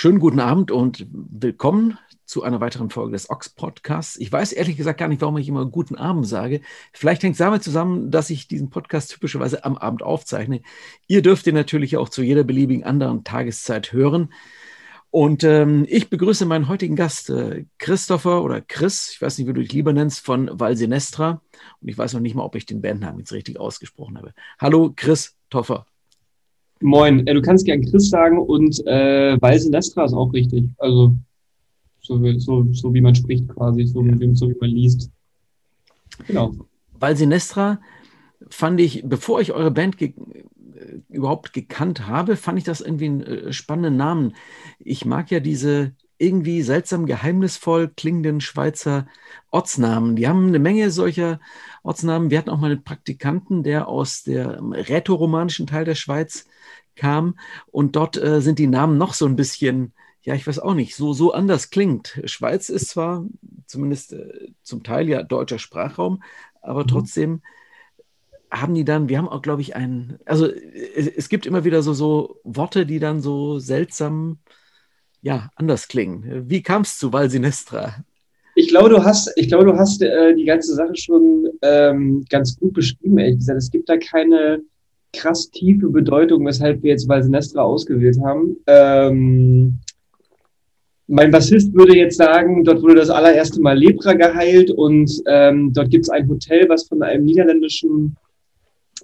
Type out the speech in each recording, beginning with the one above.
Schönen guten Abend und willkommen zu einer weiteren Folge des Ox Podcasts. Ich weiß ehrlich gesagt gar nicht, warum ich immer guten Abend sage. Vielleicht hängt es damit zusammen, dass ich diesen Podcast typischerweise am Abend aufzeichne. Ihr dürft ihn natürlich auch zu jeder beliebigen anderen Tageszeit hören. Und ähm, ich begrüße meinen heutigen Gast, äh, Christopher oder Chris, ich weiß nicht, wie du dich lieber nennst, von Valsinestra. Und ich weiß noch nicht mal, ob ich den Bandnamen jetzt richtig ausgesprochen habe. Hallo, Chris Toffer. Moin, äh, du kannst gern Chris sagen und äh, Valsinestra ist auch richtig. Also so, so, so wie man spricht quasi, so, so wie man liest. Genau. Valsinestra fand ich, bevor ich eure Band ge überhaupt gekannt habe, fand ich das irgendwie einen äh, spannenden Namen. Ich mag ja diese irgendwie seltsam geheimnisvoll klingenden Schweizer Ortsnamen. Die haben eine Menge solcher Ortsnamen. Wir hatten auch mal einen Praktikanten, der aus der rätoromanischen Teil der Schweiz kam und dort äh, sind die Namen noch so ein bisschen, ja, ich weiß auch nicht, so, so anders klingt. Schweiz ist zwar zumindest äh, zum Teil ja deutscher Sprachraum, aber mhm. trotzdem haben die dann, wir haben auch, glaube ich, einen, also es, es, gibt immer wieder so, so Worte, die dann so seltsam, ja, anders klingen. Wie kam es zu Valsinestra? Ich glaube, du hast, ich glaube, du hast äh, die ganze Sache schon ähm, ganz gut beschrieben, ehrlich gesagt. Es gibt da keine krass tiefe Bedeutung, weshalb wir jetzt Valsinestra ausgewählt haben. Ähm, mein Bassist würde jetzt sagen, dort wurde das allererste Mal Lepra geheilt und ähm, dort gibt es ein Hotel, was von einem niederländischen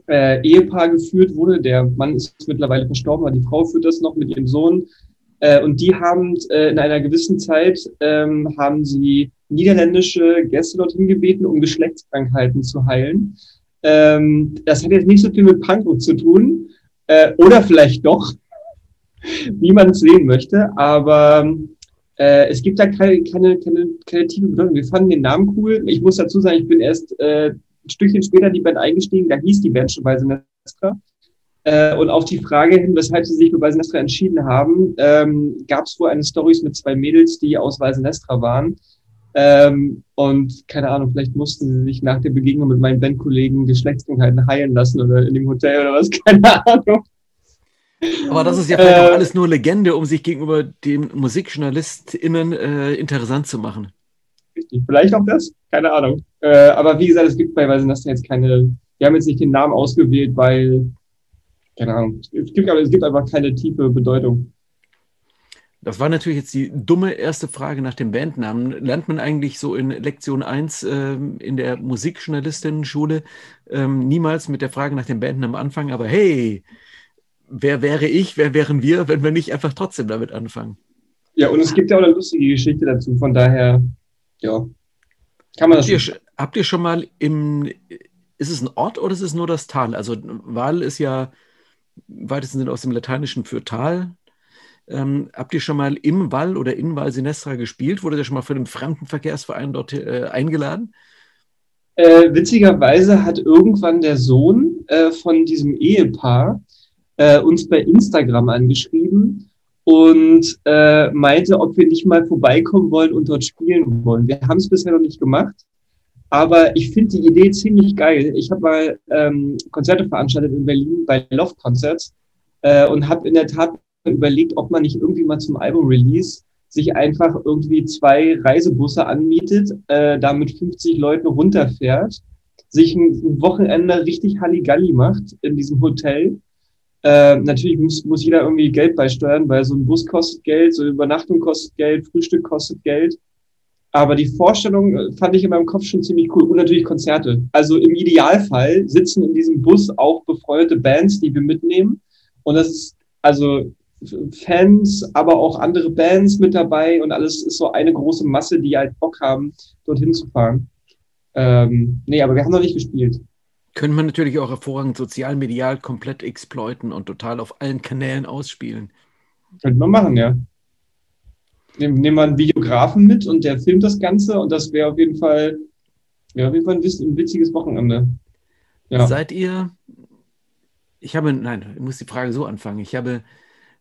äh, Ehepaar geführt wurde. Der Mann ist mittlerweile verstorben, aber die Frau führt das noch mit ihrem Sohn. Äh, und die haben äh, in einer gewissen Zeit ähm, haben sie niederländische Gäste dorthin gebeten, um Geschlechtskrankheiten zu heilen. Ähm, das hat jetzt nicht so viel mit Punkrock zu tun. Äh, oder vielleicht doch, wie man es sehen möchte. Aber äh, es gibt da keine, keine, keine, keine tiefe Bedeutung. Wir fanden den Namen cool. Ich muss dazu sagen, ich bin erst äh, ein Stückchen später die Band eingestiegen, da hieß die Band schon bei Sinestra. Äh, und auf die Frage hin, weshalb sie sich für Valsenestra entschieden haben, ähm, gab es wohl eine Story mit zwei Mädels, die aus Valsenestra waren. Ähm, und keine Ahnung, vielleicht mussten sie sich nach der Begegnung mit meinen Bandkollegen Geschlechtskrankheiten heilen lassen oder in dem Hotel oder was, keine Ahnung. Aber das ist ja vielleicht äh, auch alles nur Legende, um sich gegenüber den MusikjournalistInnen äh, interessant zu machen. Richtig, vielleicht auch das, keine Ahnung. Äh, aber wie gesagt, es gibt bei Weißen jetzt keine, wir haben jetzt nicht den Namen ausgewählt, weil, keine Ahnung, es gibt, es gibt einfach keine tiefe Bedeutung. Das war natürlich jetzt die dumme erste Frage nach dem Bandnamen. Lernt man eigentlich so in Lektion 1 ähm, in der Musikjournalistinnen-Schule ähm, niemals mit der Frage nach dem Bandnamen anfangen, aber hey, wer wäre ich, wer wären wir, wenn wir nicht einfach trotzdem damit anfangen? Ja, und es gibt ja auch eine lustige Geschichte dazu, von daher ja, kann man das habt ihr, habt ihr schon mal im, ist es ein Ort oder ist es nur das Tal? Also Wahl ist ja weitesten Sinne aus dem Lateinischen für Tal. Ähm, habt ihr schon mal im Wall oder in Val Sinestra gespielt? Wurde ihr schon mal von einem Fremdenverkehrsverein dort äh, eingeladen? Äh, witzigerweise hat irgendwann der Sohn äh, von diesem Ehepaar äh, uns bei Instagram angeschrieben und äh, meinte, ob wir nicht mal vorbeikommen wollen und dort spielen wollen. Wir haben es bisher noch nicht gemacht, aber ich finde die Idee ziemlich geil. Ich habe mal ähm, Konzerte veranstaltet in Berlin bei Love Concerts äh, und habe in der Tat überlegt, ob man nicht irgendwie mal zum Album-Release sich einfach irgendwie zwei Reisebusse anmietet, äh, da mit 50 Leuten runterfährt, sich ein Wochenende richtig Halligalli macht in diesem Hotel äh, natürlich muss, muss jeder irgendwie Geld beisteuern, weil so ein Bus kostet Geld, so eine Übernachtung kostet Geld, Frühstück kostet Geld. Aber die Vorstellung äh, fand ich in meinem Kopf schon ziemlich cool. Und natürlich Konzerte. Also im Idealfall sitzen in diesem Bus auch befreundete Bands, die wir mitnehmen. Und das ist also Fans, aber auch andere Bands mit dabei. Und alles ist so eine große Masse, die halt Bock haben, dorthin zu fahren. Ähm, nee, aber wir haben noch nicht gespielt. Könnte man natürlich auch hervorragend sozial-medial komplett exploiten und total auf allen Kanälen ausspielen. Könnte man machen, ja. Nehmen, nehmen wir einen Videografen mit und der filmt das Ganze und das wäre auf jeden Fall, ja, auf jeden Fall ein, ein witziges Wochenende. Ja. Seid ihr, ich habe, nein, ich muss die Frage so anfangen. Ich habe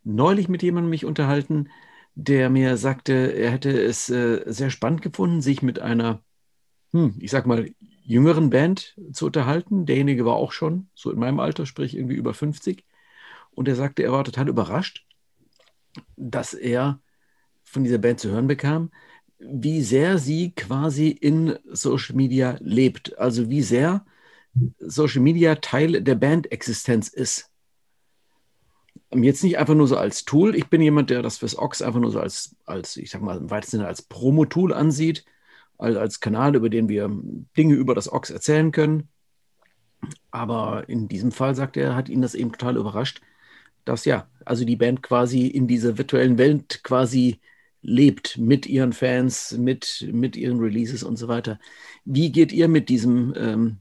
neulich mit jemandem mich unterhalten, der mir sagte, er hätte es äh, sehr spannend gefunden, sich mit einer, hm, ich sag mal, jüngeren Band zu unterhalten. Derjenige war auch schon so in meinem Alter, sprich irgendwie über 50. Und er sagte, er war total überrascht, dass er von dieser Band zu hören bekam, wie sehr sie quasi in Social Media lebt. Also wie sehr Social Media Teil der Bandexistenz ist. Jetzt nicht einfach nur so als Tool. Ich bin jemand, der das fürs Ox einfach nur so als, als ich sag mal, im weitesten Sinne als Promo-Tool ansieht, als, als Kanal, über den wir Dinge über das Ox erzählen können. Aber in diesem Fall sagt er, hat ihn das eben total überrascht, dass ja, also die Band quasi in dieser virtuellen Welt quasi lebt mit ihren Fans, mit, mit ihren Releases und so weiter. Wie geht ihr mit diesem, ähm,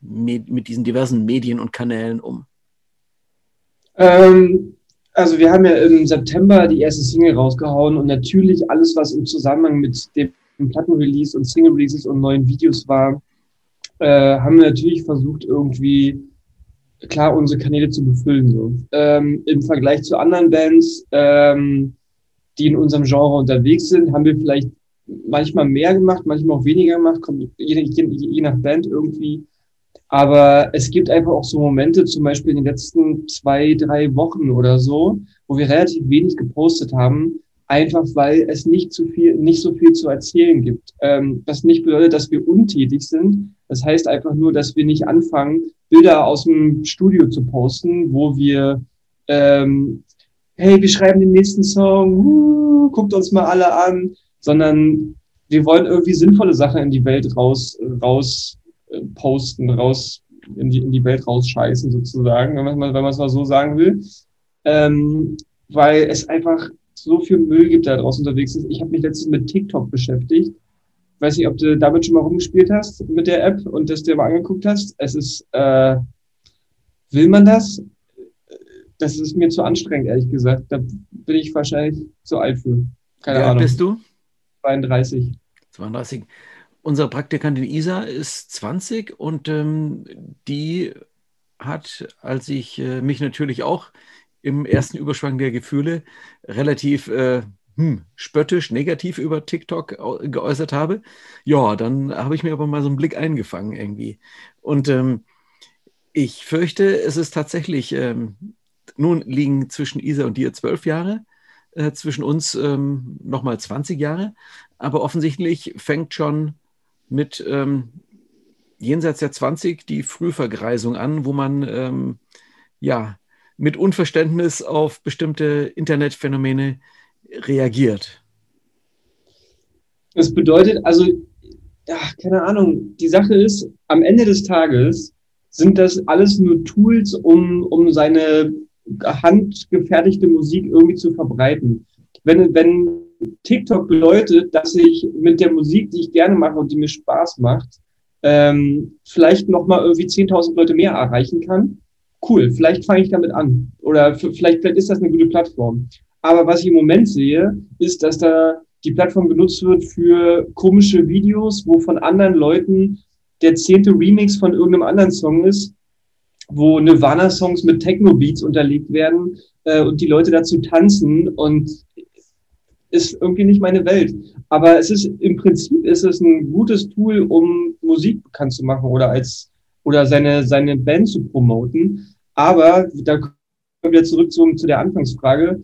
mit, diesen diversen Medien und Kanälen um? Ähm, also wir haben ja im September die erste Single rausgehauen und natürlich alles, was im Zusammenhang mit dem Plattenrelease und Single-Releases und neuen Videos war, äh, haben wir natürlich versucht, irgendwie klar unsere Kanäle zu befüllen. So. Ähm, Im Vergleich zu anderen Bands, ähm, die in unserem Genre unterwegs sind, haben wir vielleicht manchmal mehr gemacht, manchmal auch weniger gemacht, kommt je, je, je nach Band irgendwie. Aber es gibt einfach auch so Momente, zum Beispiel in den letzten zwei, drei Wochen oder so, wo wir relativ wenig gepostet haben, einfach weil es nicht zu viel, nicht so viel zu erzählen gibt. Ähm, was nicht bedeutet, dass wir untätig sind. Das heißt einfach nur, dass wir nicht anfangen, Bilder aus dem Studio zu posten, wo wir ähm, hey, wir schreiben den nächsten Song, uh, guckt uns mal alle an, sondern wir wollen irgendwie sinnvolle Sachen in die Welt raus, raus äh, posten, raus in die, in die Welt rausscheißen sozusagen, wenn man es mal so sagen will. Ähm, weil es einfach so viel Müll gibt, der da draußen unterwegs ist. Ich habe mich letztens mit TikTok beschäftigt. Ich weiß nicht, ob du damit schon mal rumgespielt hast mit der App und das dir mal angeguckt hast. Es ist, äh, will man das? Das ist mir zu anstrengend, ehrlich gesagt. Da bin ich wahrscheinlich zu alt für. Keine ja, Ahnung. bist du? 32. 32. Unsere Praktikantin Isa ist 20 und ähm, die hat, als ich äh, mich natürlich auch im ersten Überschwang der Gefühle relativ äh, hm, spöttisch, negativ über TikTok geäußert habe, ja, dann habe ich mir aber mal so einen Blick eingefangen irgendwie. Und ähm, ich fürchte, es ist tatsächlich ähm, nun liegen zwischen Isa und dir zwölf Jahre, äh, zwischen uns ähm, nochmal 20 Jahre. Aber offensichtlich fängt schon mit ähm, jenseits der 20 die Frühvergreisung an, wo man ähm, ja mit Unverständnis auf bestimmte Internetphänomene reagiert. Das bedeutet also, ja, keine Ahnung, die Sache ist, am Ende des Tages sind das alles nur Tools, um, um seine handgefertigte Musik irgendwie zu verbreiten. Wenn, wenn TikTok bedeutet, dass ich mit der Musik, die ich gerne mache und die mir Spaß macht, ähm, vielleicht nochmal irgendwie 10.000 Leute mehr erreichen kann, cool, vielleicht fange ich damit an. Oder vielleicht, vielleicht ist das eine gute Plattform. Aber was ich im Moment sehe, ist, dass da die Plattform benutzt wird für komische Videos, wo von anderen Leuten der zehnte Remix von irgendeinem anderen Song ist wo Nirvana-Songs mit Techno-Beats unterlegt werden äh, und die Leute dazu tanzen und ist irgendwie nicht meine Welt. Aber es ist im Prinzip ist es ein gutes Tool, um Musik bekannt zu machen oder als oder seine seine Band zu promoten. Aber da kommen wir zurück zu, zu der Anfangsfrage.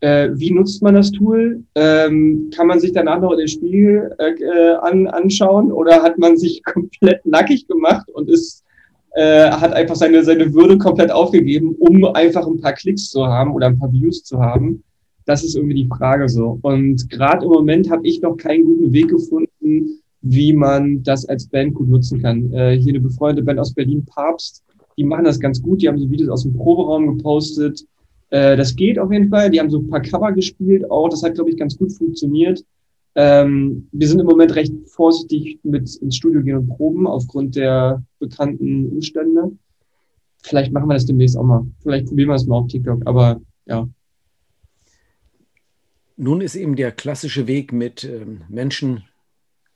Äh, wie nutzt man das Tool? Ähm, kann man sich danach noch in den Spiegel äh, an, anschauen oder hat man sich komplett nackig gemacht und ist äh, hat einfach seine, seine Würde komplett aufgegeben, um einfach ein paar Klicks zu haben oder ein paar Views zu haben. Das ist irgendwie die Frage so. Und gerade im Moment habe ich noch keinen guten Weg gefunden, wie man das als Band gut nutzen kann. Äh, hier eine befreundete Band aus Berlin, Papst, die machen das ganz gut. Die haben so Videos aus dem Proberaum gepostet. Äh, das geht auf jeden Fall. Die haben so ein paar Cover gespielt auch. Das hat, glaube ich, ganz gut funktioniert. Ähm, wir sind im Moment recht vorsichtig mit ins Studio gehen und proben aufgrund der bekannten Umstände. Vielleicht machen wir das demnächst auch mal. Vielleicht probieren wir es mal auf TikTok, aber ja. Nun ist eben der klassische Weg mit ähm, Menschen,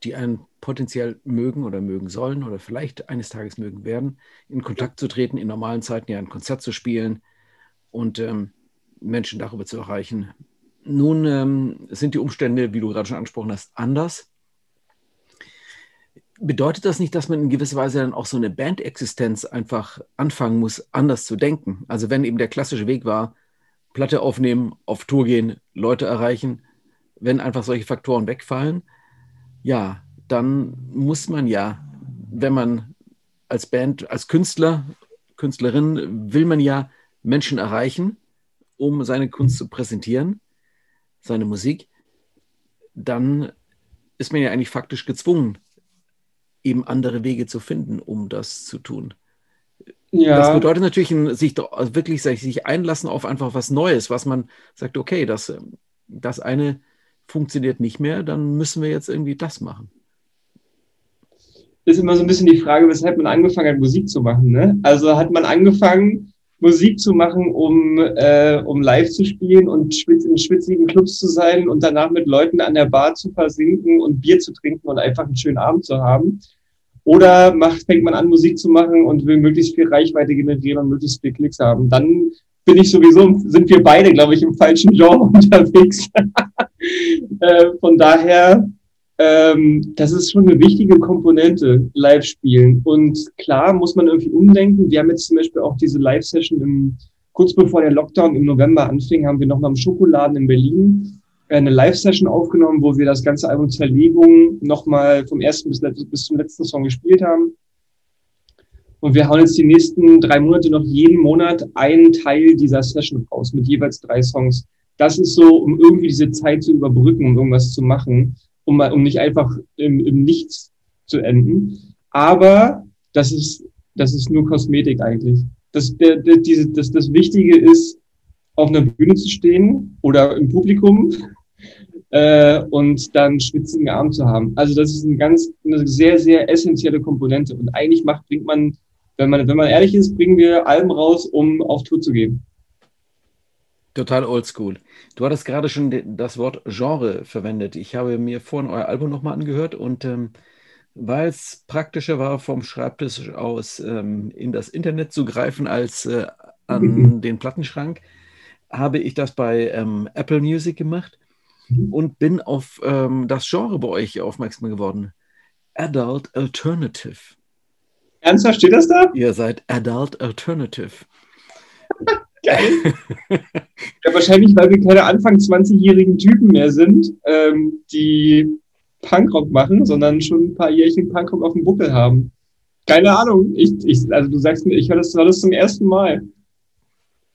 die einen potenziell mögen oder mögen sollen oder vielleicht eines Tages mögen werden, in Kontakt zu treten, in normalen Zeiten ja ein Konzert zu spielen und ähm, Menschen darüber zu erreichen, nun ähm, sind die Umstände, wie du gerade schon angesprochen hast, anders. Bedeutet das nicht, dass man in gewisser Weise dann auch so eine Bandexistenz einfach anfangen muss, anders zu denken? Also wenn eben der klassische Weg war, Platte aufnehmen, auf Tour gehen, Leute erreichen. Wenn einfach solche Faktoren wegfallen, ja, dann muss man ja, wenn man als Band, als Künstler, Künstlerin, will man ja Menschen erreichen, um seine Kunst zu präsentieren, seine Musik, dann ist man ja eigentlich faktisch gezwungen, eben andere Wege zu finden, um das zu tun. Ja. Das bedeutet natürlich sich also wirklich sich einlassen auf einfach was Neues, was man sagt, okay, das, das eine funktioniert nicht mehr, dann müssen wir jetzt irgendwie das machen. Ist immer so ein bisschen die Frage, weshalb man angefangen hat, Musik zu machen. Ne? Also hat man angefangen, Musik zu machen, um, äh, um live zu spielen und schwitz in schwitzigen Clubs zu sein und danach mit Leuten an der Bar zu versinken und Bier zu trinken und einfach einen schönen Abend zu haben. Oder macht, fängt man an, Musik zu machen und will möglichst viel Reichweite generieren und möglichst viel Klicks haben. Dann bin ich sowieso, sind wir beide, glaube ich, im falschen Genre unterwegs. äh, von daher, ähm, das ist schon eine wichtige Komponente, Live-Spielen. Und klar muss man irgendwie umdenken. Wir haben jetzt zum Beispiel auch diese Live-Session im, kurz bevor der Lockdown im November anfing, haben wir noch mal im Schokoladen in Berlin eine Live-Session aufgenommen, wo wir das ganze Album Zerlegung nochmal vom ersten bis, bis zum letzten Song gespielt haben. Und wir hauen jetzt die nächsten drei Monate noch jeden Monat einen Teil dieser Session raus mit jeweils drei Songs. Das ist so, um irgendwie diese Zeit zu überbrücken, um irgendwas zu machen, um, um nicht einfach im, im Nichts zu enden. Aber das ist, das ist nur Kosmetik eigentlich. Das, der, der, diese, das, das Wichtige ist, auf einer Bühne zu stehen oder im Publikum äh, und dann schwitzigen Arm zu haben. Also das ist eine ganz, eine sehr, sehr essentielle Komponente. Und eigentlich macht, bringt man, wenn man, wenn man ehrlich ist, bringen wir Alben raus, um auf Tour zu gehen. Total oldschool. Du hattest gerade schon das Wort Genre verwendet. Ich habe mir vorhin euer Album nochmal angehört und ähm, weil es praktischer war, vom Schreibtisch aus ähm, in das Internet zu greifen als äh, an mhm. den Plattenschrank, habe ich das bei ähm, Apple Music gemacht mhm. und bin auf ähm, das Genre bei euch aufmerksam geworden. Adult Alternative. Ernsthaft steht das da? Ihr seid Adult Alternative. Geil. ja, wahrscheinlich, weil wir keine Anfang 20-jährigen Typen mehr sind, ähm, die Punkrock machen, sondern schon ein paar Jährchen Punkrock auf dem Buckel haben. Keine Ahnung. Ich, ich, also du sagst mir, ich höre das, das zum ersten Mal.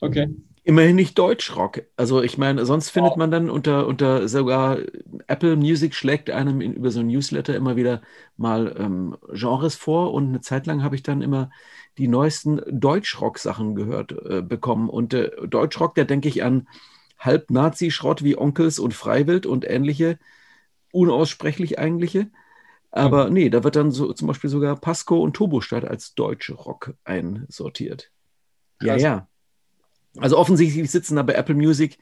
Okay. Immerhin nicht Deutschrock. Also ich meine, sonst findet oh. man dann unter, unter sogar Apple Music schlägt einem in, über so ein Newsletter immer wieder mal ähm, Genres vor und eine Zeit lang habe ich dann immer die neuesten Deutschrock-Sachen gehört äh, bekommen. Und äh, Deutschrock, da denke ich an Halb-Nazi-Schrott wie Onkels und Freiwild und ähnliche, unaussprechlich eigentliche. Aber nee, da wird dann so zum Beispiel sogar Pasco und Turbostadt als deutsche Rock einsortiert. Ja, ja. Also offensichtlich sitzen da bei Apple Music,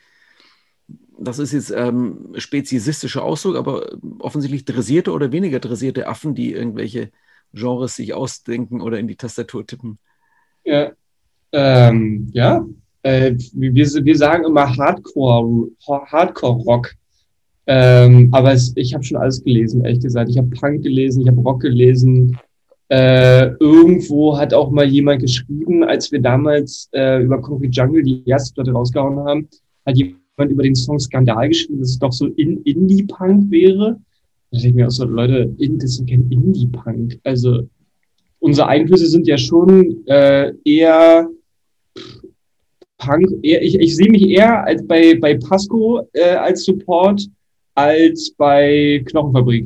das ist jetzt ähm, speziesistischer Ausdruck, aber offensichtlich dressierte oder weniger dressierte Affen, die irgendwelche Genres sich ausdenken oder in die Tastatur tippen. Ja, ähm, ja. Äh, wir, wir sagen immer Hardcore, Hardcore-Rock. Ähm, aber es, ich habe schon alles gelesen, ehrlich gesagt. Ich habe Punk gelesen, ich habe Rock gelesen, äh, irgendwo hat auch mal jemand geschrieben, als wir damals äh, über Concrete Jungle die erste Platte rausgehauen haben, hat jemand über den Song Skandal geschrieben, dass es doch so in Indie-Punk wäre. Da denke ich mir auch so, Leute, das ist kein Indie-Punk. Also unsere Einflüsse sind ja schon äh, eher Punk. Eher, ich, ich sehe mich eher als bei, bei Pasco äh, als Support als bei Knochenfabrik.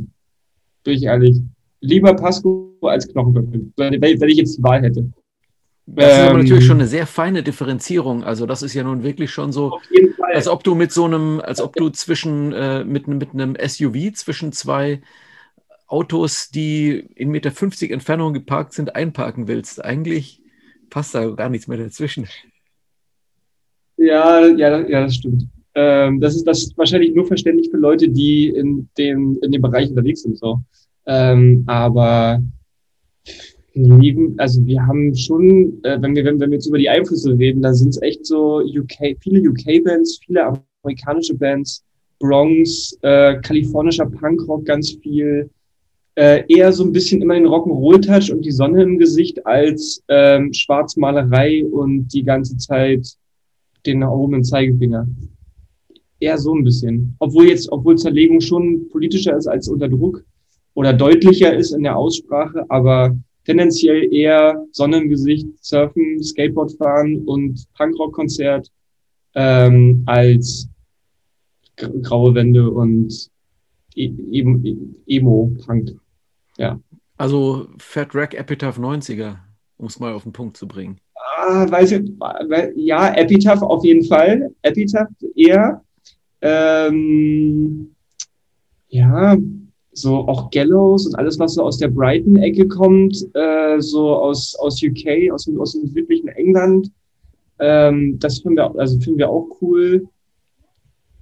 Bin ich ehrlich lieber Pasco als Knochenböcke, wenn, wenn ich jetzt die Wahl hätte. Das ist aber natürlich ähm, schon eine sehr feine Differenzierung. Also das ist ja nun wirklich schon so, als ob du mit so einem, als ob du zwischen äh, mit, mit einem SUV zwischen zwei Autos, die in Meter 50 Entfernung geparkt sind, einparken willst. Eigentlich passt da gar nichts mehr dazwischen. Ja, ja, ja, das stimmt. Ähm, das ist das ist wahrscheinlich nur verständlich für Leute, die in dem, in dem Bereich unterwegs sind. So. Ähm, aber neben, also wir haben schon, äh, wenn wir, wenn, wenn wir jetzt über die Einflüsse reden, da sind es echt so UK, viele UK-Bands, viele amerikanische Bands, Bronx, äh, kalifornischer Punkrock ganz viel, äh, eher so ein bisschen immer den Rock'n'Roll-Touch und die Sonne im Gesicht als ähm, Schwarzmalerei und die ganze Zeit den erhobenen Zeigefinger. Eher so ein bisschen. Obwohl jetzt, obwohl Zerlegung schon politischer ist als unter Druck oder deutlicher ist in der Aussprache, aber tendenziell eher Sonnengesicht, Surfen, Skateboard fahren und Punkrock-Konzert ähm, als graue Wände und e-, Emo-Punk. Ja. Also Fat Rack Epitaph 90er, um es mal auf den Punkt zu bringen. Ah, weiß ich, ja, Epitaph auf jeden Fall. Epitaph eher. Ähm, ja, so auch Gallows und alles, was so aus der Brighton-Ecke kommt, äh, so aus, aus UK, aus dem, aus dem südlichen England. Ähm, das finden wir, also finden wir auch cool.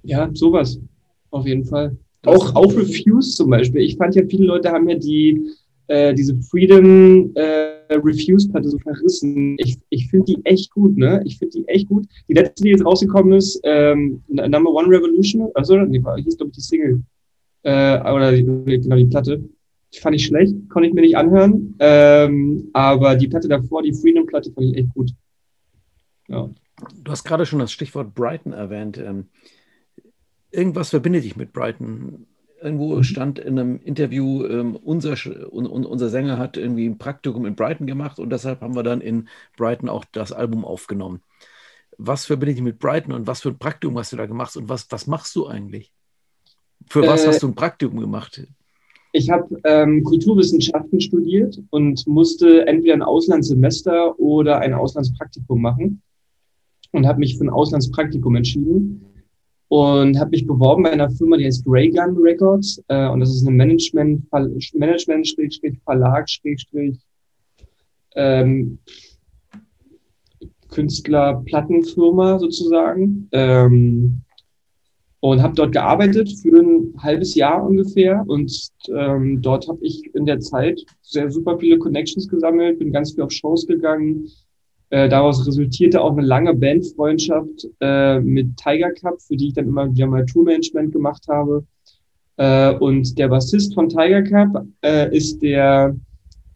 Ja, sowas. Auf jeden Fall. Auch, auch Refuse zum Beispiel. Ich fand ja, viele Leute haben ja die, äh, diese Freedom äh, Refuse-Platte so verrissen. Ich, ich finde die echt gut, ne? Ich finde die echt gut. Die letzte, die jetzt rausgekommen ist, ähm, Number One Revolution, also die hieß, glaube ich, die Single. Äh, oder die, genau, die Platte. Die fand ich schlecht, konnte ich mir nicht anhören. Ähm, aber die Platte davor, die Freedom-Platte, fand ich echt gut. Ja. Du hast gerade schon das Stichwort Brighton erwähnt. Ähm, irgendwas verbindet dich mit Brighton. Irgendwo mhm. stand in einem Interview, ähm, unser, un, unser Sänger hat irgendwie ein Praktikum in Brighton gemacht und deshalb haben wir dann in Brighton auch das Album aufgenommen. Was verbindet dich mit Brighton und was für ein Praktikum hast du da gemacht und was, was machst du eigentlich? Für was äh, hast du ein Praktikum gemacht? Ich habe ähm, Kulturwissenschaften studiert und musste entweder ein Auslandssemester oder ein Auslandspraktikum machen und habe mich für ein Auslandspraktikum entschieden und habe mich beworben bei einer Firma, die heißt Raygun Records äh, und das ist eine Management Management Verlag ähm, Künstler Plattenfirma sozusagen ähm, und habe dort gearbeitet für ein halbes Jahr ungefähr und ähm, dort habe ich in der Zeit sehr super viele Connections gesammelt, bin ganz viel auf Shows gegangen, äh, daraus resultierte auch eine lange Bandfreundschaft äh, mit Tiger Cup, für die ich dann immer wieder mal Tourmanagement gemacht habe. Äh, und der Bassist von Tiger Cup äh, ist der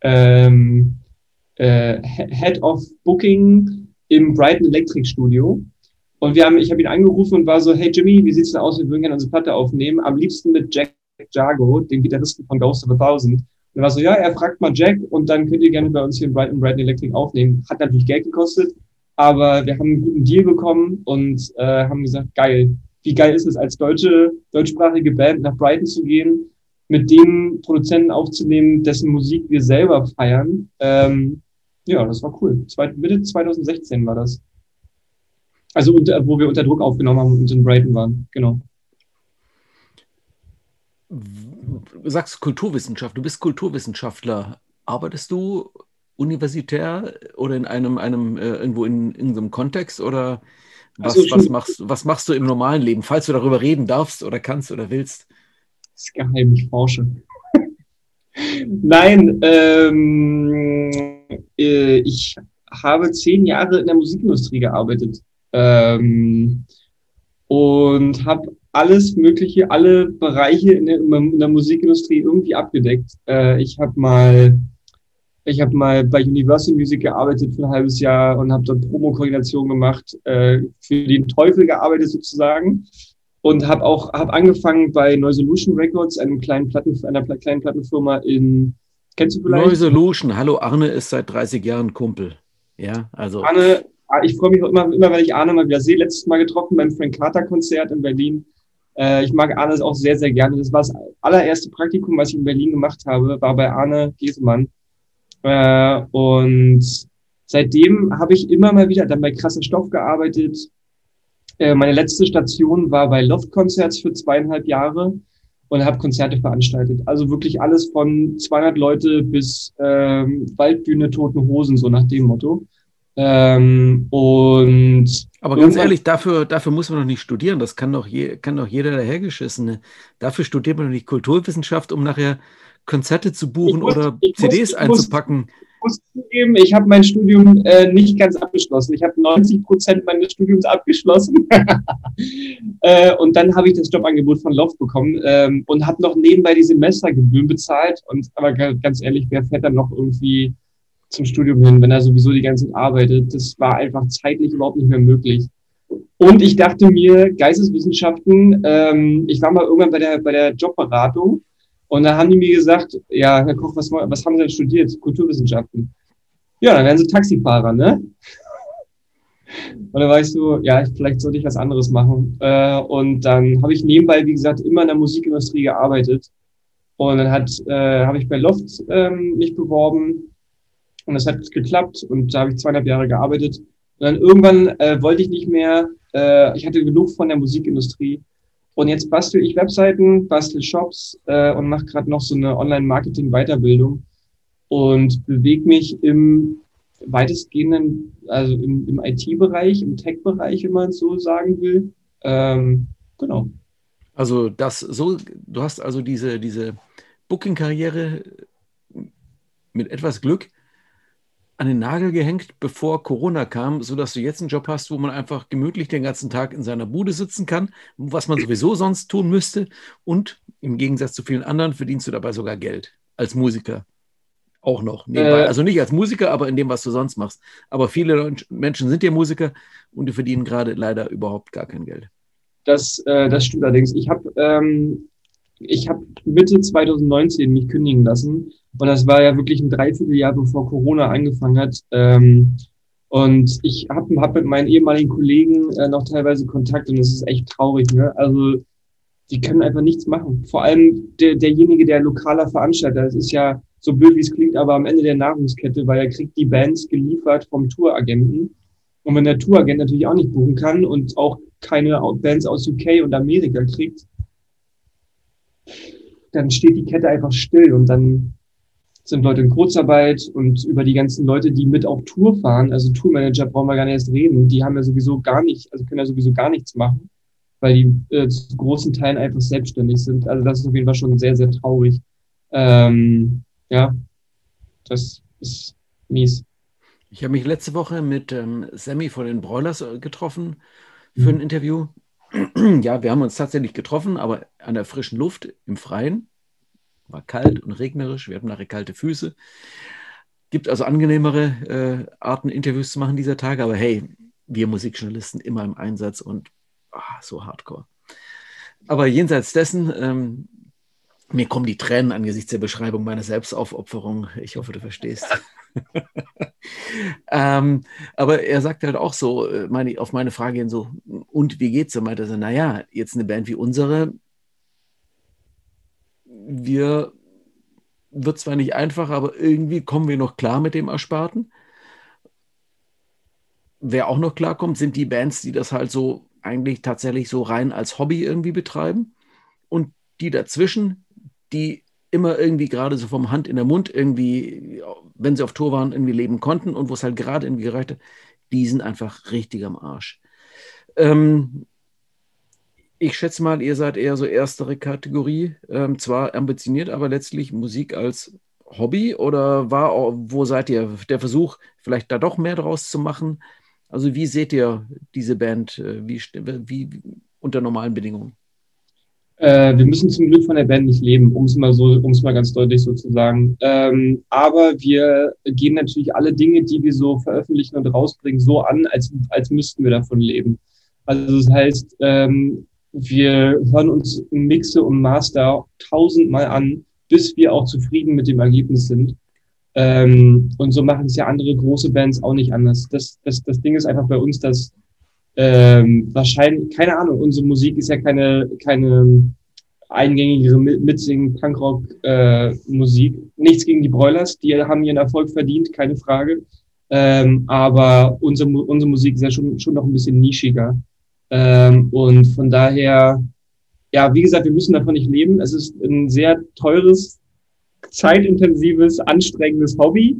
ähm, äh, Head of Booking im Brighton Electric Studio. Und wir haben, ich habe ihn angerufen und war so, hey Jimmy, wie sieht's denn aus? Wir würden gerne unsere Platte aufnehmen. Am liebsten mit Jack Jago, dem Gitarristen von Ghost of a Thousand. Und war so, ja, er fragt mal Jack und dann könnt ihr gerne bei uns hier in Brighton, Brighton Electric aufnehmen. Hat natürlich Geld gekostet, aber wir haben einen guten Deal bekommen und äh, haben gesagt, geil. Wie geil ist es, als deutsche, deutschsprachige Band nach Brighton zu gehen, mit dem Produzenten aufzunehmen, dessen Musik wir selber feiern. Ähm, ja, das war cool. Zweit, Mitte 2016 war das. Also, unter, wo wir unter Druck aufgenommen haben und in Brighton waren, genau du sagst Kulturwissenschaft, du bist Kulturwissenschaftler. Arbeitest du universitär oder in einem, einem äh, irgendwo in, so einem Kontext oder was, also was, machst, was machst du im normalen Leben, falls du darüber reden darfst oder kannst oder willst? Das ist geheim, ich forsche. Nein, ähm, äh, ich habe zehn Jahre in der Musikindustrie gearbeitet ähm, und habe alles Mögliche, alle Bereiche in der, in der Musikindustrie irgendwie abgedeckt. Äh, ich habe mal, ich habe mal bei Universal Music gearbeitet für ein halbes Jahr und habe dort Promo-Koordination gemacht, äh, für den Teufel gearbeitet sozusagen und habe auch hab angefangen bei Neusolution Records, einem kleinen Platten, einer kleinen Plattenfirma in Kennst du vielleicht? Neusolution, hallo Arne ist seit 30 Jahren Kumpel. Ja, also. Arne, ich freue mich immer, immer, wenn ich Arne mal wieder sehe. Letztes Mal getroffen beim Frank Carter Konzert in Berlin. Äh, ich mag Arne auch sehr, sehr gerne. Das war das allererste Praktikum, was ich in Berlin gemacht habe, war bei Arne Giesemann. Äh, und seitdem habe ich immer mal wieder dann bei krassen Stoff gearbeitet. Äh, meine letzte Station war bei Loft Concerts für zweieinhalb Jahre und habe Konzerte veranstaltet. Also wirklich alles von 200 Leute bis ähm, Waldbühne, Toten Hosen, so nach dem Motto. Ähm, und aber ganz ehrlich, dafür, dafür muss man doch nicht studieren. Das kann doch, je, kann doch jeder dahergeschissene. Dafür studiert man doch nicht Kulturwissenschaft, um nachher Konzerte zu buchen muss, oder CDs muss, einzupacken. Ich muss zugeben, ich habe mein Studium äh, nicht ganz abgeschlossen. Ich habe 90 Prozent meines Studiums abgeschlossen. äh, und dann habe ich das Jobangebot von Loft bekommen ähm, und habe noch nebenbei die Semestergebühren bezahlt. Und aber ganz ehrlich, wer fährt dann noch irgendwie zum Studium hin, wenn er sowieso die ganze Zeit arbeitet. Das war einfach zeitlich überhaupt nicht mehr möglich. Und ich dachte mir, Geisteswissenschaften, ähm, ich war mal irgendwann bei der, bei der Jobberatung und da haben die mir gesagt, ja, Herr Koch, was, was haben Sie denn studiert? Kulturwissenschaften. Ja, dann werden Sie Taxifahrer, ne? Und dann war ich so, ja, vielleicht sollte ich was anderes machen. Äh, und dann habe ich nebenbei, wie gesagt, immer in der Musikindustrie gearbeitet. Und dann äh, habe ich bei Loft ähm, mich beworben und das hat geklappt und da habe ich zweieinhalb Jahre gearbeitet. Und dann irgendwann äh, wollte ich nicht mehr, äh, ich hatte genug von der Musikindustrie. Und jetzt bastel ich Webseiten, bastel Shops äh, und mache gerade noch so eine Online-Marketing-Weiterbildung und bewege mich im weitestgehenden, also im, im IT-Bereich, im Tech-Bereich, wenn man es so sagen will. Ähm, genau. Also das so, du hast also diese, diese Booking-Karriere mit etwas Glück an den Nagel gehängt, bevor Corona kam, sodass du jetzt einen Job hast, wo man einfach gemütlich den ganzen Tag in seiner Bude sitzen kann, was man sowieso sonst tun müsste. Und im Gegensatz zu vielen anderen verdienst du dabei sogar Geld als Musiker. Auch noch. Nebenbei. Äh, also nicht als Musiker, aber in dem, was du sonst machst. Aber viele Menschen sind ja Musiker und die verdienen gerade leider überhaupt gar kein Geld. Das, äh, das stimmt allerdings. Ich habe ähm, hab Mitte 2019 mich kündigen lassen. Und das war ja wirklich ein Dreivierteljahr, bevor Corona angefangen hat. Ähm, und ich habe hab mit meinen ehemaligen Kollegen äh, noch teilweise Kontakt und es ist echt traurig. Ne? Also die können einfach nichts machen. Vor allem der, derjenige, der lokaler Veranstalter, das ist ja so blöd wie es klingt, aber am Ende der Nahrungskette, weil er kriegt die Bands geliefert vom Touragenten. Und wenn der Touragent natürlich auch nicht buchen kann und auch keine Bands aus UK und Amerika kriegt, dann steht die Kette einfach still und dann sind Leute in Kurzarbeit und über die ganzen Leute, die mit auf Tour fahren, also Tourmanager brauchen wir gar nicht erst reden, die haben ja sowieso gar nicht, also können ja sowieso gar nichts machen, weil die äh, zu großen Teilen einfach selbstständig sind. Also das ist auf jeden Fall schon sehr, sehr traurig. Ähm, ja, das ist mies. Ich habe mich letzte Woche mit ähm, Sammy von den Broilers äh, getroffen für mhm. ein Interview. ja, wir haben uns tatsächlich getroffen, aber an der frischen Luft im Freien. War kalt und regnerisch, wir hatten nachher kalte Füße. Gibt also angenehmere äh, Arten, Interviews zu machen dieser Tage, aber hey, wir Musikjournalisten immer im Einsatz und ach, so hardcore. Aber jenseits dessen, ähm, mir kommen die Tränen angesichts der Beschreibung meiner Selbstaufopferung. Ich hoffe, du verstehst. ähm, aber er sagt halt auch so, äh, meine, auf meine Frage hin so, und wie geht's? Er meinte so, naja, jetzt eine Band wie unsere, wir wird zwar nicht einfach, aber irgendwie kommen wir noch klar mit dem Ersparten. Wer auch noch klarkommt, sind die Bands, die das halt so eigentlich tatsächlich so rein als Hobby irgendwie betreiben. Und die dazwischen, die immer irgendwie gerade so vom Hand in der Mund irgendwie, wenn sie auf Tour waren, irgendwie leben konnten und wo es halt gerade irgendwie gereicht hat, die sind einfach richtig am Arsch. Ähm, ich schätze mal, ihr seid eher so erstere Kategorie, ähm, zwar ambitioniert, aber letztlich Musik als Hobby oder war, wo seid ihr? Der Versuch, vielleicht da doch mehr draus zu machen? Also wie seht ihr diese Band, äh, wie, wie unter normalen Bedingungen? Äh, wir müssen zum Glück von der Band nicht leben, um es mal so, um es mal ganz deutlich so zu sagen. Ähm, aber wir gehen natürlich alle Dinge, die wir so veröffentlichen und rausbringen, so an, als, als müssten wir davon leben. Also das heißt, ähm, wir hören uns Mixe und Master tausendmal an, bis wir auch zufrieden mit dem Ergebnis sind. Ähm, und so machen es ja andere große Bands auch nicht anders. Das, das, das Ding ist einfach bei uns, dass ähm, wahrscheinlich, keine Ahnung, unsere Musik ist ja keine, keine eingängige mitsingen Punkrock-Musik. Äh, Nichts gegen die Broilers, die haben ihren Erfolg verdient, keine Frage. Ähm, aber unsere, unsere Musik ist ja schon, schon noch ein bisschen nischiger. Ähm, und von daher, ja, wie gesagt, wir müssen davon nicht leben. Es ist ein sehr teures, zeitintensives, anstrengendes Hobby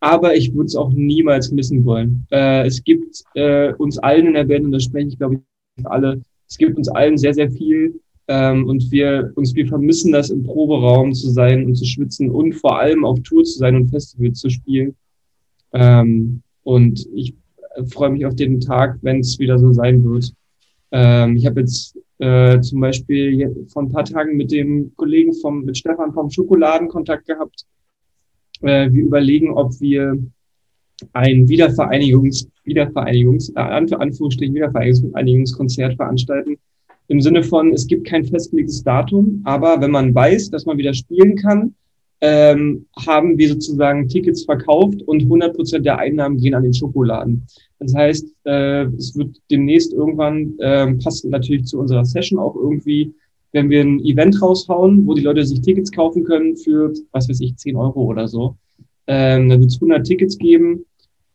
aber ich würde es auch niemals missen wollen. Äh, es gibt äh, uns allen in der Band, und da spreche ich glaube ich alle, es gibt uns allen sehr, sehr viel ähm, und wir, uns, wir vermissen das im Proberaum zu sein und zu schwitzen und vor allem auf Tour zu sein und Festivals zu spielen. Ähm, und ich freue mich auf den Tag, wenn es wieder so sein wird. Ähm, ich habe jetzt äh, zum Beispiel vor ein paar Tagen mit dem Kollegen vom, mit Stefan vom Schokoladen Kontakt gehabt äh, wir überlegen, ob wir ein Wiedervereinigungs, Wiedervereinigungs, äh, Anführungsstrichen Wiedervereinigungskonzert veranstalten. Im Sinne von, es gibt kein festgelegtes Datum, aber wenn man weiß, dass man wieder spielen kann, ähm, haben wir sozusagen Tickets verkauft und 100 Prozent der Einnahmen gehen an den Schokoladen. Das heißt, äh, es wird demnächst irgendwann, äh, passt natürlich zu unserer Session auch irgendwie, wenn wir ein Event raushauen, wo die Leute sich Tickets kaufen können für, was weiß ich, 10 Euro oder so. Ähm, dann wird es 100 Tickets geben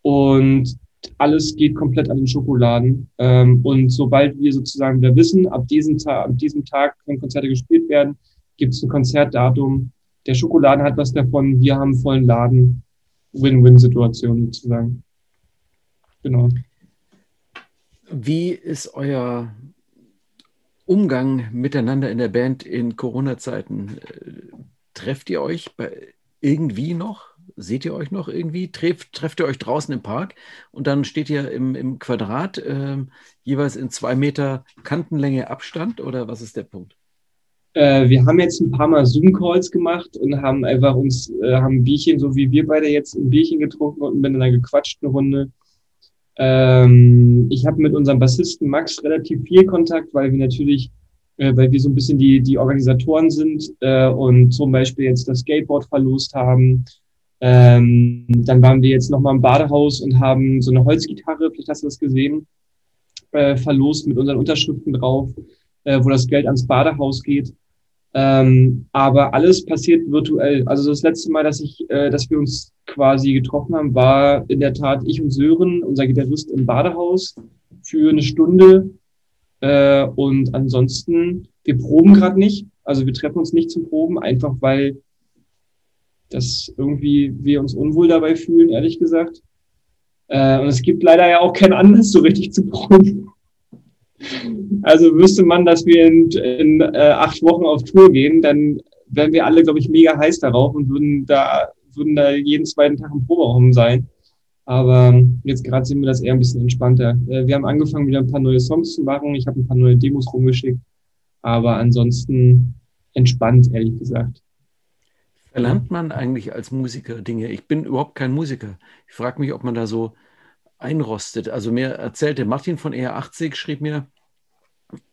und alles geht komplett an den Schokoladen. Ähm, und sobald wir sozusagen wieder wissen, ab diesem, Tag, ab diesem Tag können Konzerte gespielt werden, gibt es ein Konzertdatum. Der Schokoladen hat was davon, wir haben vollen Laden. Win-Win-Situation sozusagen. Genau. Wie ist euer Umgang miteinander in der Band in Corona-Zeiten? Trefft ihr euch irgendwie noch? seht ihr euch noch irgendwie? Trefft, trefft ihr euch draußen im Park und dann steht ihr im, im Quadrat äh, jeweils in zwei Meter Kantenlänge Abstand oder was ist der Punkt? Äh, wir haben jetzt ein paar Mal Zoom-Calls gemacht und haben einfach uns, äh, haben ein Bierchen, so wie wir beide jetzt ein Bierchen getrunken und miteinander gequatscht eine Runde. Ähm, ich habe mit unserem Bassisten Max relativ viel Kontakt, weil wir natürlich äh, weil wir so ein bisschen die, die Organisatoren sind äh, und zum Beispiel jetzt das Skateboard verlost haben ähm, dann waren wir jetzt nochmal im Badehaus und haben so eine Holzgitarre, vielleicht hast du das gesehen, äh, verlost mit unseren Unterschriften drauf, äh, wo das Geld ans Badehaus geht. Ähm, aber alles passiert virtuell. Also das letzte Mal, dass ich, äh, dass wir uns quasi getroffen haben, war in der Tat ich und Sören, unser Gitarrist im Badehaus für eine Stunde. Äh, und ansonsten, wir proben gerade nicht. Also wir treffen uns nicht zum Proben, einfach weil dass irgendwie wir uns unwohl dabei fühlen, ehrlich gesagt. Äh, und es gibt leider ja auch keinen Anlass, so richtig zu proben. Also wüsste man, dass wir in, in äh, acht Wochen auf Tour gehen, dann wären wir alle, glaube ich, mega heiß darauf und würden da, würden da jeden zweiten Tag im Proberaum sein. Aber jetzt gerade sehen wir das eher ein bisschen entspannter. Äh, wir haben angefangen, wieder ein paar neue Songs zu machen. Ich habe ein paar neue Demos rumgeschickt. Aber ansonsten entspannt, ehrlich gesagt. Verlernt man eigentlich als Musiker Dinge? Ich bin überhaupt kein Musiker. Ich frage mich, ob man da so einrostet. Also mir erzählte Martin von ER80, schrieb mir,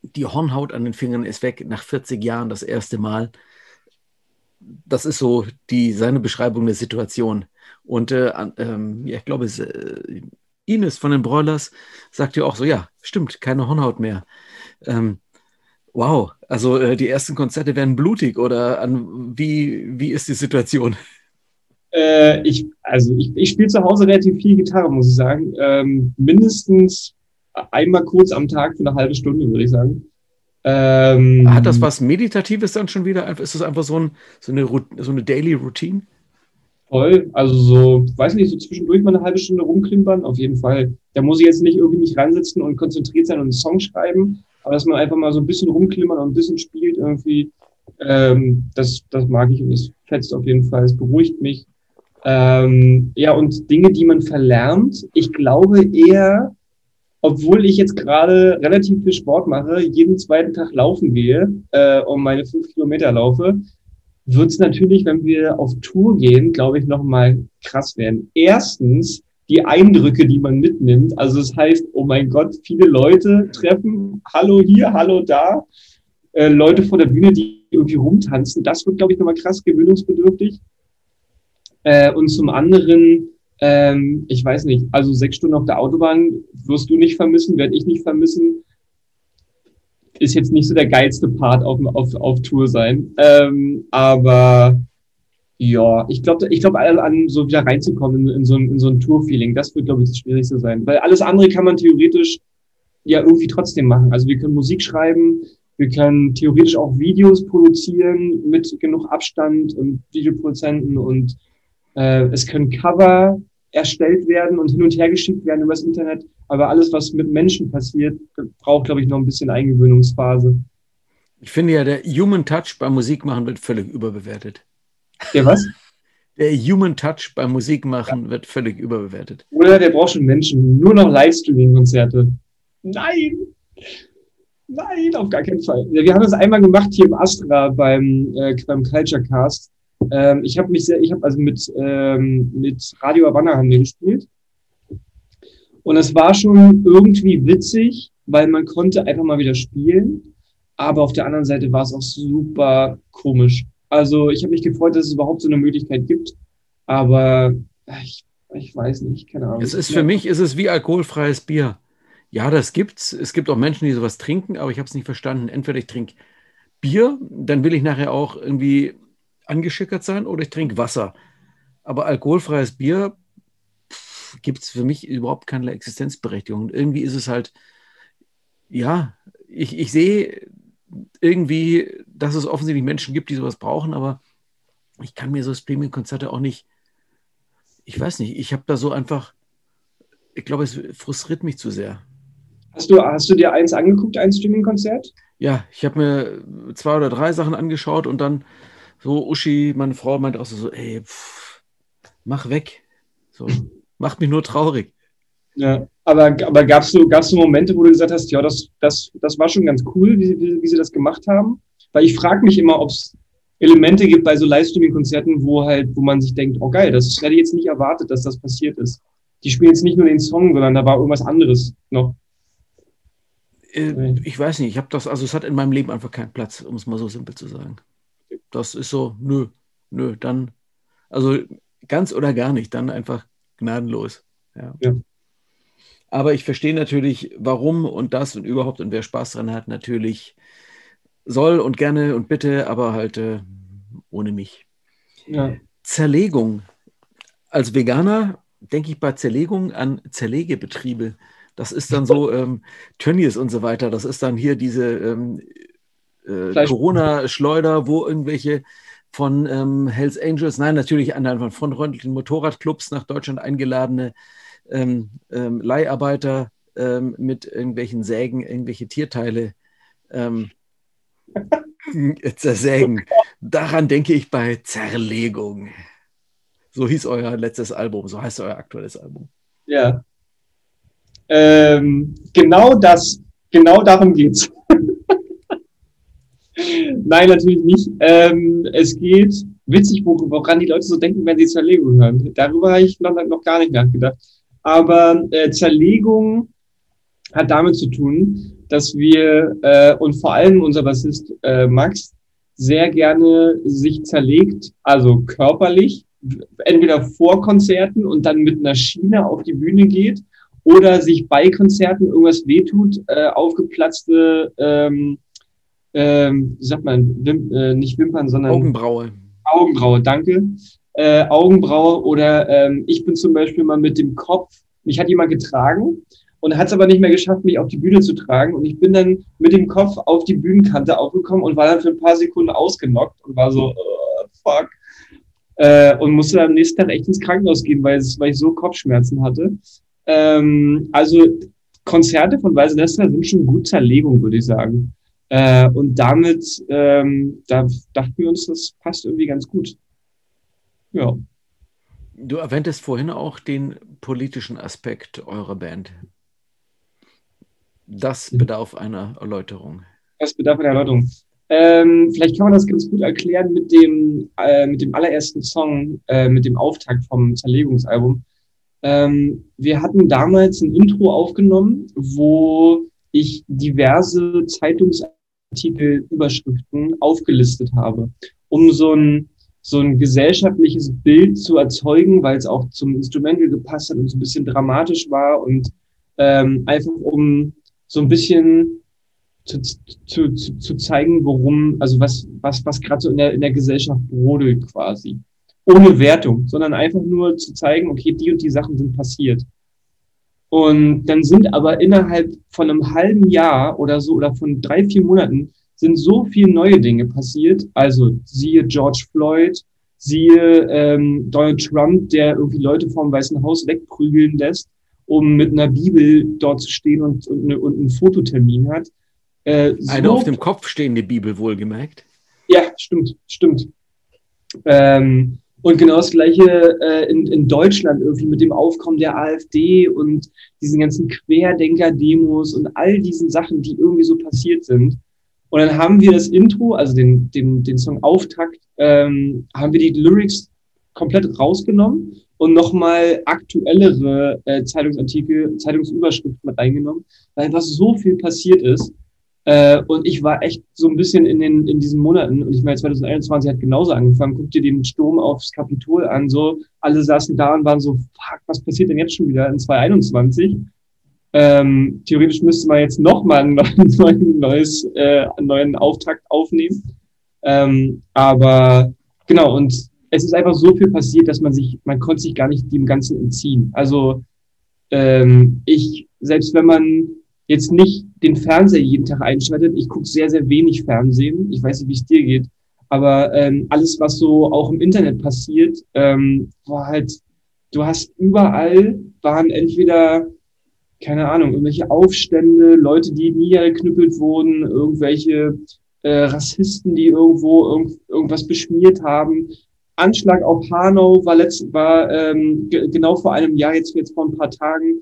die Hornhaut an den Fingern ist weg nach 40 Jahren das erste Mal. Das ist so die, seine Beschreibung der Situation. Und äh, ähm, ja, ich glaube, es, äh, Ines von den Broilers sagt ja auch so, ja, stimmt, keine Hornhaut mehr. Ähm, Wow, also äh, die ersten Konzerte werden blutig oder an, wie, wie ist die Situation? Äh, ich, also ich, ich spiele zu Hause relativ viel Gitarre, muss ich sagen. Ähm, mindestens einmal kurz am Tag für eine halbe Stunde, würde ich sagen. Ähm, Hat das was Meditatives dann schon wieder? Ist das einfach so, ein, so, eine, so eine Daily Routine? Voll. Also so, weiß nicht, so zwischendurch mal eine halbe Stunde rumklimpern, auf jeden Fall. Da muss ich jetzt nicht irgendwie nicht ransitzen und konzentriert sein und einen Song schreiben, aber dass man einfach mal so ein bisschen rumklimmert und ein bisschen spielt irgendwie, ähm, das, das mag ich und das fetzt auf jeden Fall, es beruhigt mich. Ähm, ja, und Dinge, die man verlernt, ich glaube eher, obwohl ich jetzt gerade relativ viel Sport mache, jeden zweiten Tag laufen gehe äh, und meine fünf Kilometer laufe, wird es natürlich, wenn wir auf Tour gehen, glaube ich, nochmal krass werden. Erstens, die Eindrücke, die man mitnimmt. Also das heißt, oh mein Gott, viele Leute treffen, hallo hier, hallo da, äh, Leute vor der Bühne, die irgendwie rumtanzen. Das wird, glaube ich, nochmal krass gewöhnungsbedürftig. Äh, und zum anderen, ähm, ich weiß nicht, also sechs Stunden auf der Autobahn wirst du nicht vermissen, werde ich nicht vermissen. Ist jetzt nicht so der geilste Part auf, auf, auf Tour sein. Ähm, aber ja, ich glaube, ich glaube, an so wieder reinzukommen in, in, so ein, in so ein Tour-Feeling, das wird, glaube ich, das Schwierigste sein. Weil alles andere kann man theoretisch ja irgendwie trotzdem machen. Also wir können Musik schreiben, wir können theoretisch auch Videos produzieren mit genug Abstand und Videoproduzenten und äh, es können Cover erstellt werden und hin und her geschickt werden übers Internet. Aber alles, was mit Menschen passiert, braucht, glaube ich, noch ein bisschen Eingewöhnungsphase. Ich finde ja, der Human Touch beim Musikmachen wird völlig überbewertet. Der was? Der Human Touch beim Musikmachen ja. wird völlig überbewertet. Oder der braucht schon Menschen. Nur noch Livestreaming-Konzerte. Nein! Nein, auf gar keinen Fall. Wir haben das einmal gemacht hier im Astra beim, äh, beim Culture Cast. Ähm, ich habe mich sehr, ich habe also mit, ähm, mit Radio Havanna haben wir gespielt. Und es war schon irgendwie witzig, weil man konnte einfach mal wieder spielen. Aber auf der anderen Seite war es auch super komisch. Also ich habe mich gefreut, dass es überhaupt so eine Möglichkeit gibt. Aber ich, ich weiß nicht, keine Ahnung. Es ist für mich ist es wie alkoholfreies Bier. Ja, das gibt's. Es gibt auch Menschen, die sowas trinken, aber ich habe es nicht verstanden. Entweder ich trinke Bier, dann will ich nachher auch irgendwie angeschickert sein, oder ich trinke Wasser. Aber alkoholfreies Bier gibt es für mich überhaupt keine Existenzberechtigung. Und irgendwie ist es halt, ja, ich, ich sehe irgendwie, dass es offensichtlich Menschen gibt, die sowas brauchen, aber ich kann mir so Streaming-Konzerte auch nicht, ich weiß nicht, ich habe da so einfach, ich glaube, es frustriert mich zu sehr. Hast du, hast du dir eins angeguckt, ein Streaming-Konzert? Ja, ich habe mir zwei oder drei Sachen angeschaut und dann so Uschi, meine Frau, meinte auch so, ey, pff, mach weg. So, macht mich nur traurig. Ja, aber, aber gab es so, gab's so Momente, wo du gesagt hast, ja, das, das, das war schon ganz cool, wie, wie, wie sie das gemacht haben? Weil ich frage mich immer, ob es Elemente gibt bei so Livestreaming-Konzerten, wo halt, wo man sich denkt, oh geil, das hätte ich jetzt nicht erwartet, dass das passiert ist. Die spielen jetzt nicht nur den Song, sondern da war irgendwas anderes noch. Äh, ich weiß nicht, ich habe das, also es hat in meinem Leben einfach keinen Platz, um es mal so simpel zu sagen. Das ist so, nö, nö, dann, also ganz oder gar nicht, dann einfach gnadenlos. Ja. ja. Aber ich verstehe natürlich, warum und das und überhaupt und wer Spaß dran hat, natürlich soll und gerne und bitte, aber halt äh, ohne mich. Ja. Zerlegung. Als Veganer denke ich bei Zerlegung an Zerlegebetriebe. Das ist dann so ähm, Tönnies und so weiter. Das ist dann hier diese ähm, äh, Corona-Schleuder, wo irgendwelche von ähm, Hells Angels, nein, natürlich an von frontfrontlichen Motorradclubs nach Deutschland eingeladene ähm, ähm, Leiharbeiter ähm, mit irgendwelchen Sägen, irgendwelche Tierteile ähm, zersägen. Daran denke ich bei Zerlegung. So hieß euer letztes Album, so heißt euer aktuelles Album. Ja. Ähm, genau das, genau darum geht's. Nein, natürlich nicht. Ähm, es geht, witzig, woran die Leute so denken, wenn sie Zerlegung hören. Darüber habe ich noch, noch gar nicht nachgedacht. Aber äh, Zerlegung hat damit zu tun, dass wir äh, und vor allem unser Bassist äh, Max sehr gerne sich zerlegt, also körperlich, entweder vor Konzerten und dann mit einer Schiene auf die Bühne geht oder sich bei Konzerten irgendwas wehtut, äh, aufgeplatzte, ähm, ähm, wie sagt man, Wim äh, nicht Wimpern, sondern Augenbraue. Augenbraue, danke. Äh, Augenbraue oder ähm, ich bin zum Beispiel mal mit dem Kopf, mich hat jemand getragen und hat es aber nicht mehr geschafft, mich auf die Bühne zu tragen und ich bin dann mit dem Kopf auf die Bühnenkante aufgekommen und war dann für ein paar Sekunden ausgenockt und war so, oh, fuck. Äh, und musste am nächsten Tag echt ins Krankenhaus gehen, weil, ich so Kopfschmerzen hatte. Ähm, also Konzerte von Weise Nestra sind schon gut Zerlegung, würde ich sagen. Äh, und damit ähm, da dachten wir uns, das passt irgendwie ganz gut. Ja. Du erwähntest vorhin auch den politischen Aspekt eurer Band. Das bedarf einer Erläuterung. Das bedarf einer Erläuterung. Ähm, vielleicht kann man das ganz gut erklären mit dem, äh, mit dem allerersten Song, äh, mit dem Auftakt vom Zerlegungsalbum. Ähm, wir hatten damals ein Intro aufgenommen, wo ich diverse Zeitungsartikel, Überschriften aufgelistet habe, um so ein, so ein gesellschaftliches Bild zu erzeugen, weil es auch zum Instrumental gepasst hat und so ein bisschen dramatisch war und ähm, einfach um so ein bisschen zu, zu, zu, zu zeigen, worum, also was, was, was gerade so in der, in der Gesellschaft brodelt quasi ohne Wertung, sondern einfach nur zu zeigen, okay, die und die Sachen sind passiert. Und dann sind aber innerhalb von einem halben Jahr oder so oder von drei, vier Monaten sind so viele neue Dinge passiert. Also siehe George Floyd, siehe ähm, Donald Trump, der irgendwie Leute vom Weißen Haus wegprügeln lässt, um mit einer Bibel dort zu stehen und, und, eine, und einen Fototermin hat. Äh, so Eine auf dem Kopf stehende Bibel wohlgemerkt. Ja, stimmt, stimmt. Ähm, und genau das Gleiche äh, in, in Deutschland irgendwie mit dem Aufkommen der AfD und diesen ganzen Querdenker-Demos und all diesen Sachen, die irgendwie so passiert sind. Und dann haben wir das Intro, also den, den, den Song Auftakt, ähm, haben wir die Lyrics komplett rausgenommen und nochmal aktuellere äh, Zeitungsartikel, Zeitungsüberschriften reingenommen, weil einfach so viel passiert ist. Äh, und ich war echt so ein bisschen in, den, in diesen Monaten, und ich meine, 2021 hat genauso angefangen, guck dir den Sturm aufs Kapitol an, so, alle saßen da und waren so, fuck, was passiert denn jetzt schon wieder in 2021? Ähm, theoretisch müsste man jetzt nochmal ein neues, äh, einen neuen Auftakt aufnehmen. Ähm, aber genau, und es ist einfach so viel passiert, dass man sich, man konnte sich gar nicht dem Ganzen entziehen. Also ähm, ich, selbst wenn man jetzt nicht den Fernseher jeden Tag einschaltet, ich gucke sehr, sehr wenig Fernsehen. Ich weiß nicht, wie es dir geht. Aber ähm, alles, was so auch im Internet passiert, ähm, war halt, du hast überall, waren entweder keine Ahnung, irgendwelche Aufstände, Leute, die niedergeknüppelt wurden, irgendwelche äh, Rassisten, die irgendwo irgend, irgendwas beschmiert haben. Anschlag auf Hanau war, letzt, war ähm, genau vor einem Jahr, jetzt, jetzt vor ein paar Tagen.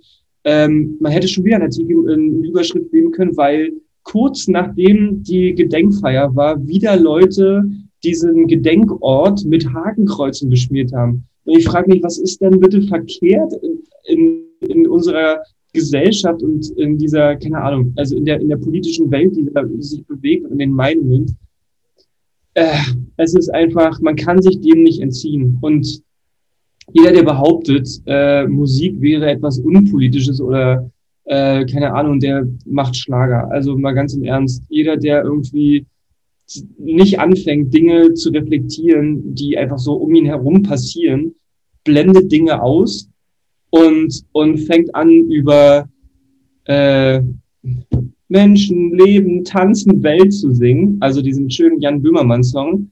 Ähm, man hätte schon wieder einen in Überschrift nehmen können, weil kurz nachdem die Gedenkfeier war, wieder Leute diesen Gedenkort mit Hakenkreuzen beschmiert haben. Und ich frage mich, was ist denn bitte verkehrt in, in, in unserer Gesellschaft und in dieser, keine Ahnung, also in der, in der politischen Welt, die, die sich bewegt und in den Meinungen, äh, es ist einfach, man kann sich dem nicht entziehen. Und jeder, der behauptet, äh, Musik wäre etwas Unpolitisches oder äh, keine Ahnung, der macht Schlager. Also mal ganz im Ernst, jeder, der irgendwie nicht anfängt, Dinge zu reflektieren, die einfach so um ihn herum passieren, blendet Dinge aus und, und fängt an über äh, Menschen, Leben, Tanzen, Welt zu singen, also diesen schönen Jan Böhmermann-Song,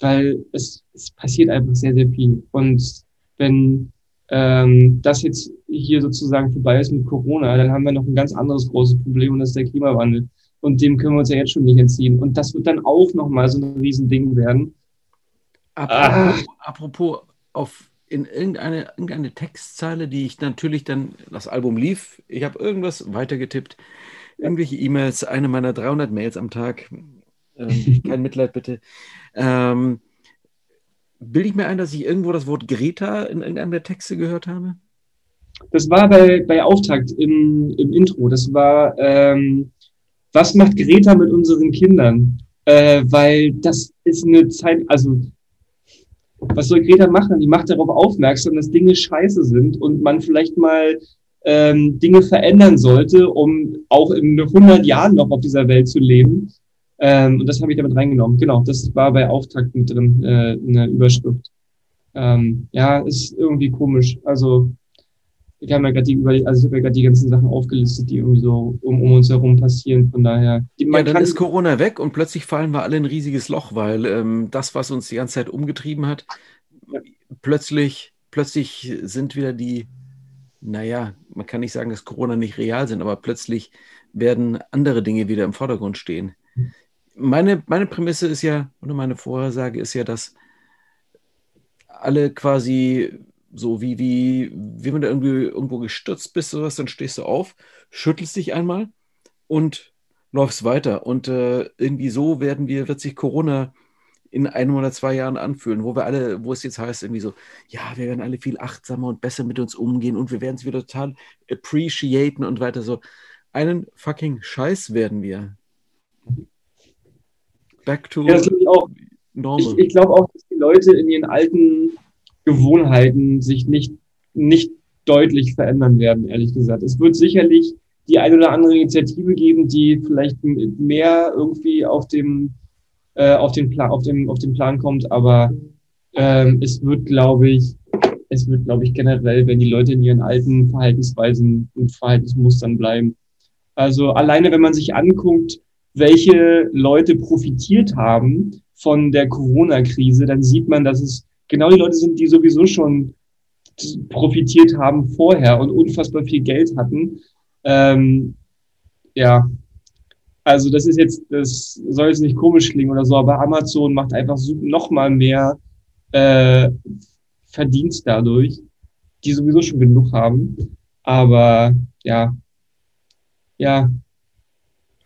weil es, es passiert einfach sehr, sehr viel. Und wenn ähm, das jetzt hier sozusagen vorbei ist mit Corona, dann haben wir noch ein ganz anderes großes Problem und das ist der Klimawandel. Und dem können wir uns ja jetzt schon nicht entziehen. Und das wird dann auch nochmal so ein Riesending werden. Apropos, ah. apropos auf in irgendeine, irgendeine Textzeile, die ich natürlich dann, das Album lief, ich habe irgendwas weitergetippt, irgendwelche E-Mails, eine meiner 300 Mails am Tag, ähm, kein Mitleid bitte. Ähm, bilde ich mir ein, dass ich irgendwo das Wort Greta in irgendeinem der Texte gehört habe? Das war bei, bei Auftakt im, im Intro. Das war, ähm, was macht Greta mit unseren Kindern? Äh, weil das ist eine Zeit, also was soll Greta machen? Die macht darauf aufmerksam, dass Dinge scheiße sind und man vielleicht mal ähm, Dinge verändern sollte, um auch in 100 Jahren noch auf dieser Welt zu leben. Ähm, und das habe ich damit reingenommen. Genau, das war bei Auftakt mit drin, äh, eine Überschrift. Ähm, ja, ist irgendwie komisch. Also wir haben ja gerade die, also ich habe ja gerade die ganzen Sachen aufgelistet, die irgendwie so um, um uns herum passieren. Von daher. Die, ja, dann ist Corona weg und plötzlich fallen wir alle in ein riesiges Loch, weil ähm, das, was uns die ganze Zeit umgetrieben hat, ja. plötzlich, plötzlich sind wieder die, naja, man kann nicht sagen, dass Corona nicht real sind, aber plötzlich werden andere Dinge wieder im Vordergrund stehen. Meine, meine Prämisse ist ja, oder meine Vorhersage ist ja, dass alle quasi so wie, wie, wie wenn du irgendwie irgendwo gestürzt bist, sowas, dann stehst du auf, schüttelst dich einmal und läufst weiter. Und äh, irgendwie so werden wir, wird sich Corona in einem oder zwei Jahren anfühlen, wo wir alle, wo es jetzt heißt, irgendwie so, ja, wir werden alle viel achtsamer und besser mit uns umgehen und wir werden es wieder total appreciaten und weiter so. Einen fucking Scheiß werden wir. Back to ja, ich auch. normal. Ich, ich glaube auch, dass die Leute in ihren alten Gewohnheiten sich nicht, nicht deutlich verändern werden, ehrlich gesagt. Es wird sicherlich die ein oder andere Initiative geben, die vielleicht mehr irgendwie auf dem, äh, auf den Plan, auf dem, auf den Plan kommt, aber ähm, es wird, glaube ich, es wird, glaube ich, generell, wenn die Leute in ihren alten Verhaltensweisen und Verhaltensmustern bleiben. Also alleine, wenn man sich anguckt, welche Leute profitiert haben von der Corona-Krise, dann sieht man, dass es genau die Leute sind, die sowieso schon profitiert haben vorher und unfassbar viel Geld hatten. Ähm, ja, also das ist jetzt, das soll jetzt nicht komisch klingen oder so, aber Amazon macht einfach noch mal mehr äh, Verdienst dadurch, die sowieso schon genug haben. Aber ja, ja,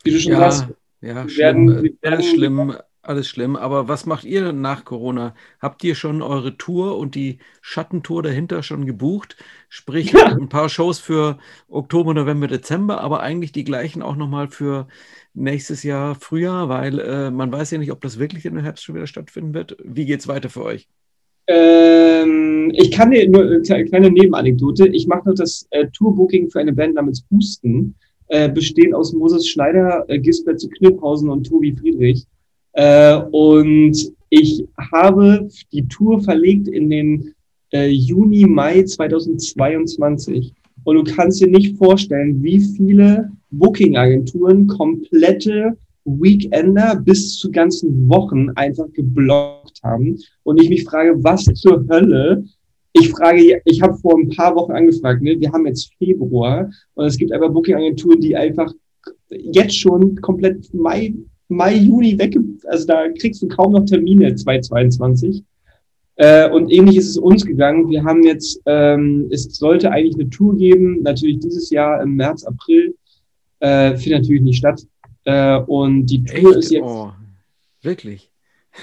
wie du schon ja, sagst, ja, schlimm, werden, werden, schlimm alles schlimm. Aber was macht ihr nach Corona? Habt ihr schon eure Tour und die Schattentour dahinter schon gebucht? Sprich, ja. ein paar Shows für Oktober, November, Dezember, aber eigentlich die gleichen auch nochmal für nächstes Jahr Frühjahr, weil äh, man weiß ja nicht, ob das wirklich in der Herbst schon wieder stattfinden wird. Wie geht es weiter für euch? Ähm, ich kann dir nur eine kleine Nebenanekdote. Ich mache noch das äh, Tourbooking für eine Band namens Husten, äh, bestehend aus Moses Schneider, äh, Gisbert zu Kniphausen und Tobi Friedrich. Äh, und ich habe die Tour verlegt in den äh, Juni, Mai 2022. Und du kannst dir nicht vorstellen, wie viele Booking-Agenturen komplette Weekender bis zu ganzen Wochen einfach geblockt haben. Und ich mich frage, was zur Hölle? Ich frage, ich habe vor ein paar Wochen angefragt, ne? wir haben jetzt Februar und es gibt einfach Booking-Agenturen, die einfach jetzt schon komplett Mai, Mai, Juni weg, also da kriegst du kaum noch Termine 2022. Äh, und ähnlich ist es uns gegangen. Wir haben jetzt, ähm, es sollte eigentlich eine Tour geben, natürlich dieses Jahr im März, April, äh, findet natürlich nicht statt. Äh, und die Tour Echt? ist jetzt. Oh, wirklich?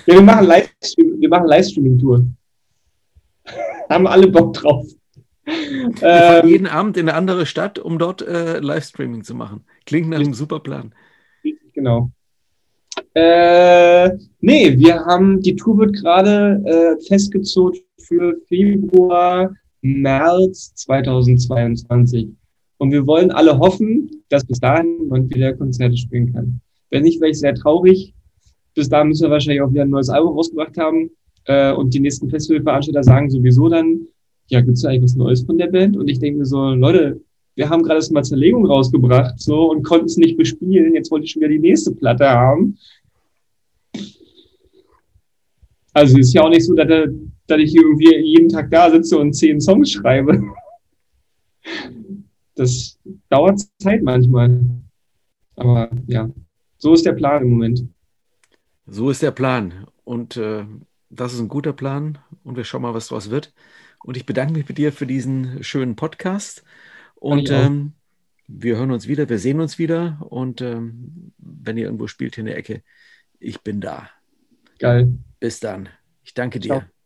Ja, wir machen Livestream, wir machen Livestreaming-Tour. Haben alle Bock drauf. Ähm, jeden Abend in eine andere Stadt, um dort äh, Livestreaming zu machen. Klingt nach einem super Plan. Genau. Äh, nee, wir haben, die Tour wird gerade äh, festgezogen für Februar, März 2022. Und wir wollen alle hoffen, dass bis dahin man wieder Konzerte spielen kann. Wenn nicht, wäre ich sehr traurig. Bis dahin müssen wir wahrscheinlich auch wieder ein neues Album rausgebracht haben. Äh, und die nächsten Festivalveranstalter sagen sowieso dann, ja, gibt's da eigentlich was Neues von der Band? Und ich denke so, Leute, wir haben gerade das mal Zerlegung rausgebracht so und konnten es nicht bespielen. Jetzt wollte ich schon wieder die nächste Platte haben. Also ist ja auch nicht so, dass, dass ich irgendwie jeden Tag da sitze und zehn Songs schreibe das dauert Zeit manchmal. Aber ja, so ist der Plan im Moment. So ist der Plan. Und äh, das ist ein guter Plan. Und wir schauen mal, was daraus wird. Und ich bedanke mich bei dir für diesen schönen Podcast. Und ähm, wir hören uns wieder, wir sehen uns wieder. Und ähm, wenn ihr irgendwo spielt hier in der Ecke, ich bin da. Geil. Bis dann. Ich danke dir. Ciao.